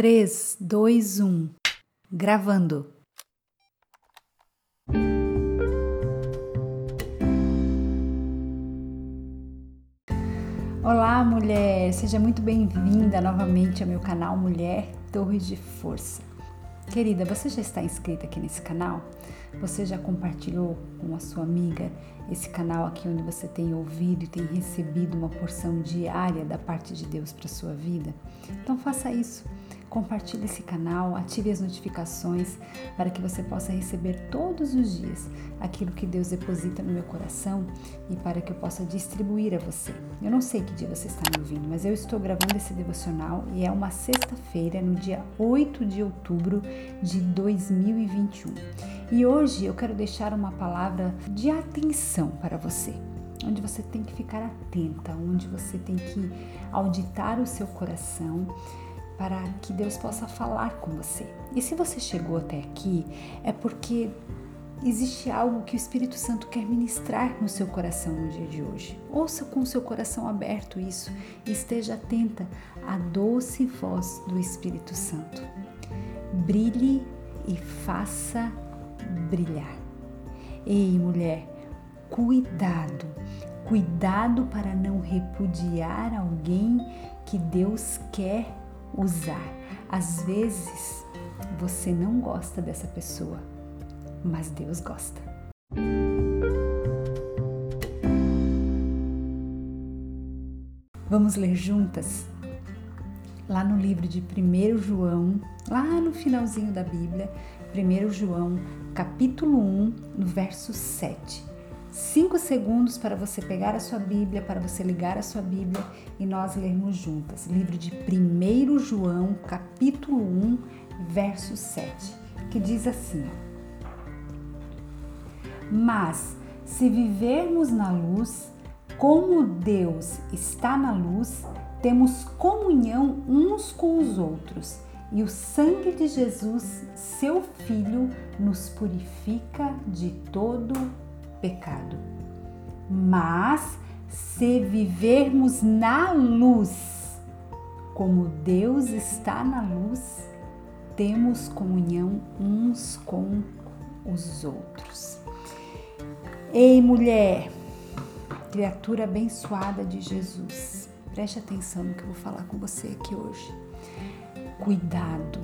3, 2, 1. Gravando. Olá, mulher! Seja muito bem-vinda novamente ao meu canal Mulher Torre de Força. Querida, você já está inscrita aqui nesse canal? Você já compartilhou com a sua amiga esse canal aqui onde você tem ouvido e tem recebido uma porção diária da parte de Deus para sua vida? Então faça isso. Compartilhe esse canal, ative as notificações para que você possa receber todos os dias aquilo que Deus deposita no meu coração e para que eu possa distribuir a você. Eu não sei que dia você está me ouvindo, mas eu estou gravando esse devocional e é uma sexta-feira, no dia 8 de outubro de 2021. E hoje eu quero deixar uma palavra de atenção para você onde você tem que ficar atenta, onde você tem que auditar o seu coração para que Deus possa falar com você. E se você chegou até aqui, é porque existe algo que o Espírito Santo quer ministrar no seu coração no dia de hoje. Ouça com o seu coração aberto isso e esteja atenta à doce voz do Espírito Santo. Brilhe e faça brilhar. Ei, mulher, cuidado, cuidado para não repudiar alguém que Deus quer usar. Às vezes você não gosta dessa pessoa, mas Deus gosta. Vamos ler juntas? Lá no livro de 1 João, lá no finalzinho da Bíblia, 1 João, capítulo 1, no verso 7 cinco segundos para você pegar a sua Bíblia, para você ligar a sua Bíblia e nós lermos juntas. Livro de 1 João, capítulo 1, verso 7, que diz assim: Mas se vivermos na luz, como Deus está na luz, temos comunhão uns com os outros. E o sangue de Jesus, seu Filho, nos purifica de todo pecado. Mas se vivermos na luz, como Deus está na luz, temos comunhão uns com os outros. Ei, mulher, criatura abençoada de Jesus, preste atenção no que eu vou falar com você aqui hoje. Cuidado,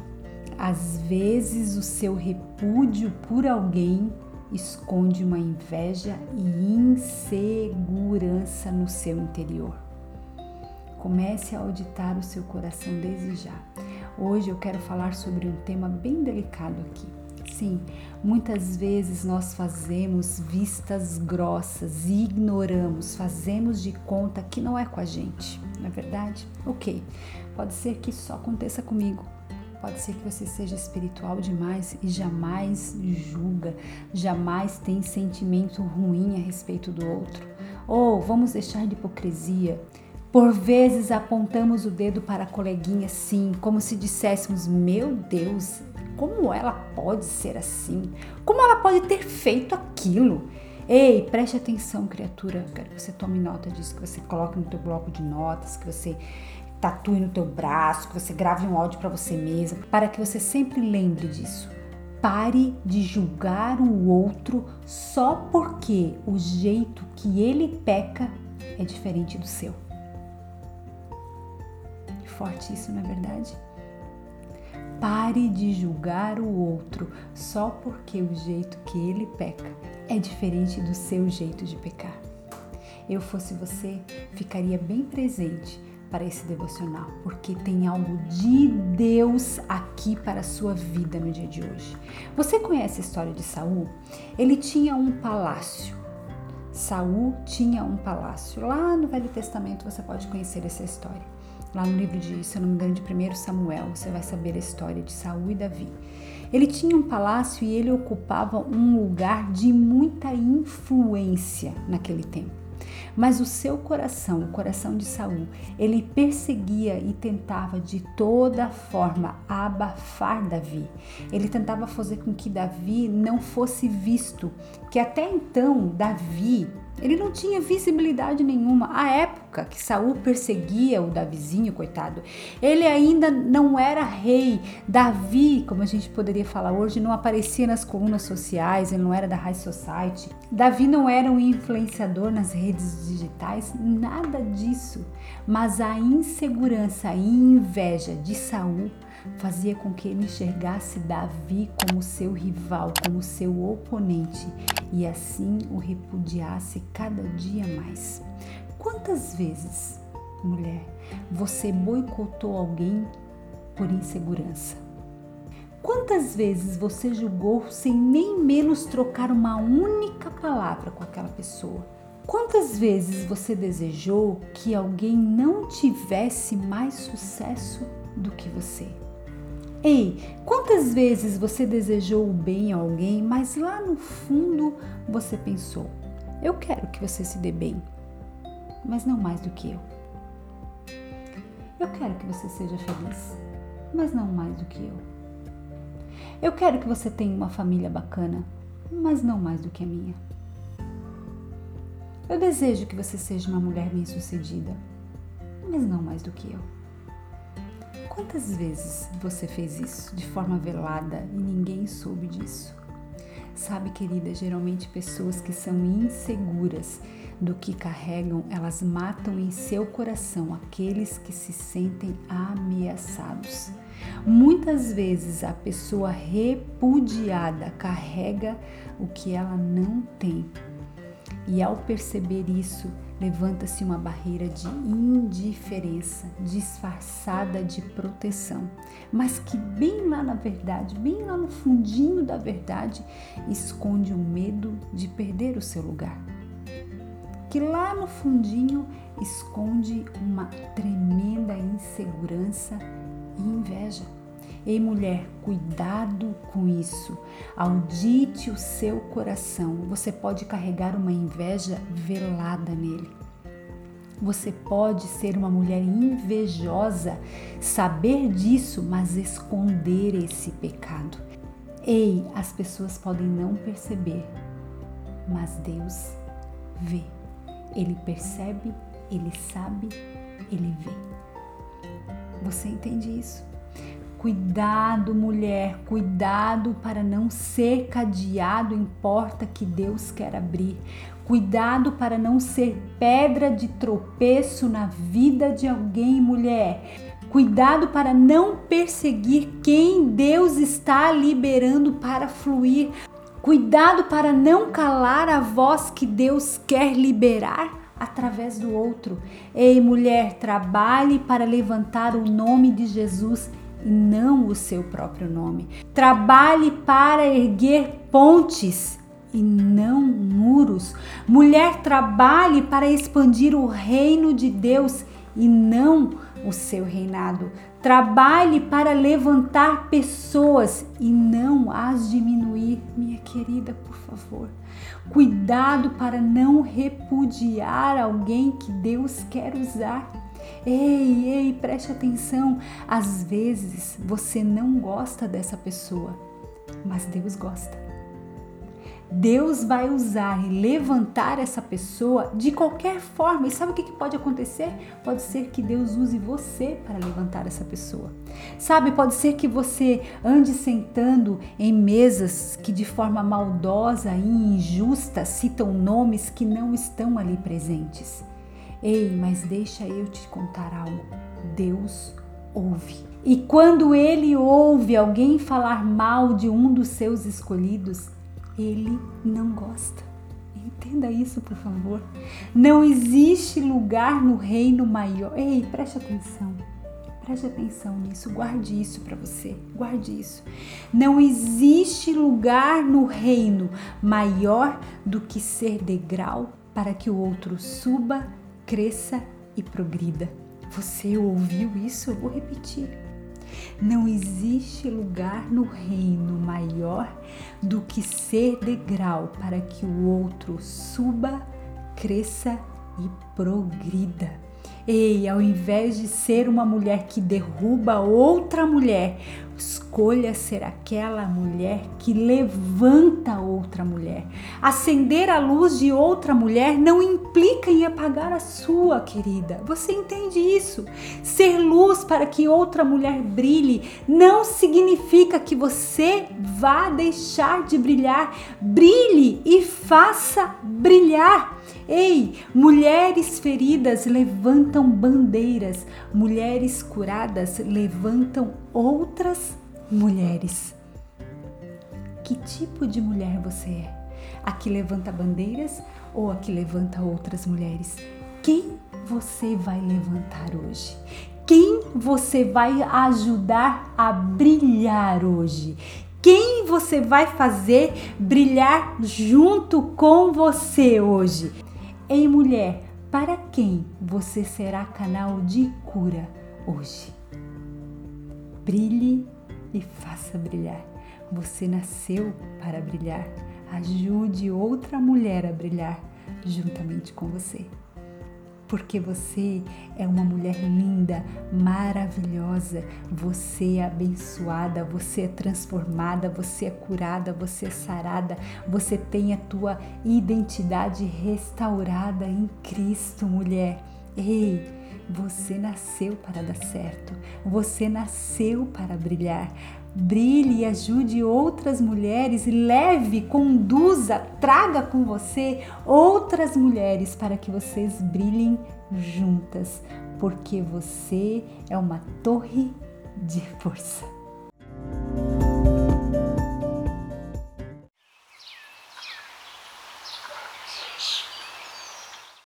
às vezes o seu repúdio por alguém esconde uma inveja e insegurança no seu interior. Comece a auditar o seu coração desde já. Hoje eu quero falar sobre um tema bem delicado aqui. Sim, muitas vezes nós fazemos vistas grossas e ignoramos, fazemos de conta que não é com a gente, não é verdade? Ok, pode ser que isso só aconteça comigo, Pode ser que você seja espiritual demais e jamais julga, jamais tem sentimento ruim a respeito do outro. Ou vamos deixar de hipocrisia. Por vezes apontamos o dedo para a coleguinha sim, como se disséssemos: Meu Deus, como ela pode ser assim? Como ela pode ter feito aquilo? Ei, preste atenção, criatura. Quero que você tome nota disso, que você coloque no teu bloco de notas, que você tatue no teu braço, que você grave um áudio para você mesma, para que você sempre lembre disso. Pare de julgar o outro só porque o jeito que ele peca é diferente do seu. Forte isso, não é verdade? Pare de julgar o outro só porque o jeito que ele peca é diferente do seu jeito de pecar. Eu fosse você, ficaria bem presente para esse devocional, porque tem algo de Deus aqui para a sua vida no dia de hoje. Você conhece a história de Saul? Ele tinha um palácio. Saul tinha um palácio. Lá no Velho Testamento você pode conhecer essa história. Lá no livro de, se eu não me engano, de 1 Samuel, você vai saber a história de Saul e Davi. Ele tinha um palácio e ele ocupava um lugar de muita influência naquele tempo. Mas o seu coração, o coração de Saul, ele perseguia e tentava de toda forma abafar Davi. Ele tentava fazer com que Davi não fosse visto, que até então Davi Ele não tinha visibilidade nenhuma. A época que Saul perseguia o Davizinho, coitado, ele ainda não era rei. Davi, como a gente poderia falar hoje, não aparecia nas colunas sociais, ele não era da High Society. Davi não era um influenciador nas redes digitais, nada disso. Mas a insegurança e inveja de Saul fazia com que ele enxergasse Davi como seu rival, como seu oponente e assim o repudiasse cada dia mais. Quantas vezes, mulher, você boicotou alguém por insegurança? Quantas vezes você julgou sem nem menos trocar uma única palavra com aquela pessoa? Quantas vezes você desejou que alguém não tivesse mais sucesso do que você? Ei, quantas vezes você desejou o bem a alguém, mas lá no fundo você pensou: eu quero que você se dê bem, mas não mais do que eu. Eu quero que você seja feliz, mas não mais do que eu. Eu quero que você tenha uma família bacana, mas não mais do que a minha. Eu desejo que você seja uma mulher bem-sucedida, mas não mais do que eu. Quantas vezes você fez isso de forma velada e ninguém soube disso? Sabe, querida, geralmente pessoas que são inseguras do que carregam, elas matam em seu coração aqueles que se sentem ameaçados. Muitas vezes a pessoa repudiada carrega o que ela não tem. E ao perceber isso, levanta-se uma barreira de indiferença, disfarçada de proteção, mas que bem lá na verdade, bem lá no fundinho da verdade, esconde o medo de perder o seu lugar. Que lá no fundinho esconde uma tremenda insegurança e inveja. Ei, mulher, cuidado com isso. Audite o seu coração. Você pode carregar uma inveja velada nele. Você pode ser uma mulher invejosa, saber disso, mas esconder esse pecado. Ei, as pessoas podem não perceber, mas Deus vê. Ele percebe, ele sabe, ele vê. Você entende isso? Cuidado, mulher, cuidado para não ser cadeado em porta que Deus quer abrir. Cuidado para não ser pedra de tropeço na vida de alguém, mulher. Cuidado para não perseguir quem Deus está liberando para fluir. Cuidado para não calar a voz que Deus quer liberar através do outro. Ei, mulher, trabalhe para levantar o nome de Jesus e não o seu próprio nome. Trabalhe para erguer pontes e não muros. Mulher, trabalhe para expandir o reino de Deus e não o seu reinado. Trabalhe para levantar pessoas e não as diminuir, minha querida, por favor. Cuidado para não repudiar alguém que Deus quer usar. Ei, ei, preste atenção. Às vezes você não gosta dessa pessoa, mas Deus gosta. Deus vai usar e levantar essa pessoa de qualquer forma. E sabe o que pode acontecer? Pode ser que Deus use você para levantar essa pessoa. Sabe, pode ser que você ande sentando em mesas que de forma maldosa e injusta citam nomes que não estão ali presentes. Ei, mas deixa eu te contar algo. Deus ouve. E quando ele ouve alguém falar mal de um dos seus escolhidos, ele não gosta. Entenda isso, por favor. Não existe lugar no reino maior. Ei, preste atenção. Preste atenção nisso, guarde isso para você, guarde isso. Não existe lugar no reino maior do que ser degrau para que o outro suba cresça e progrida. Você ouviu isso? Eu vou repetir. Não existe lugar no reino maior do que ser degrau para que o outro suba, cresça e progrida. Ei, ao invés de ser uma mulher que derruba outra mulher, Escolha ser aquela mulher que levanta outra mulher. Acender a luz de outra mulher não implica em apagar a sua, querida. Você entende isso? Ser luz para que outra mulher brilhe não significa que você vá deixar de brilhar. Brilhe e faça brilhar. Ei, mulheres feridas levantam bandeiras, mulheres curadas levantam outras mulheres. Que tipo de mulher você é? A que levanta bandeiras ou a que levanta outras mulheres? Quem você vai levantar hoje? Quem você vai ajudar a brilhar hoje? Quem você vai fazer brilhar junto com você hoje? Ei, mulher, para quem você será canal de cura hoje? Brilhe e faça brilhar. Você nasceu para brilhar. Ajude outra mulher a brilhar juntamente com você. Porque você é uma mulher linda, maravilhosa, você é abençoada, você é transformada, você é curada, você é sarada, você tem a tua identidade restaurada em Cristo, mulher. Ei, você nasceu para dar certo, você nasceu para brilhar. Brilhe e ajude outras mulheres leve, conduza, traga com você outras mulheres para que vocês brilhem juntas, porque você é uma torre de força.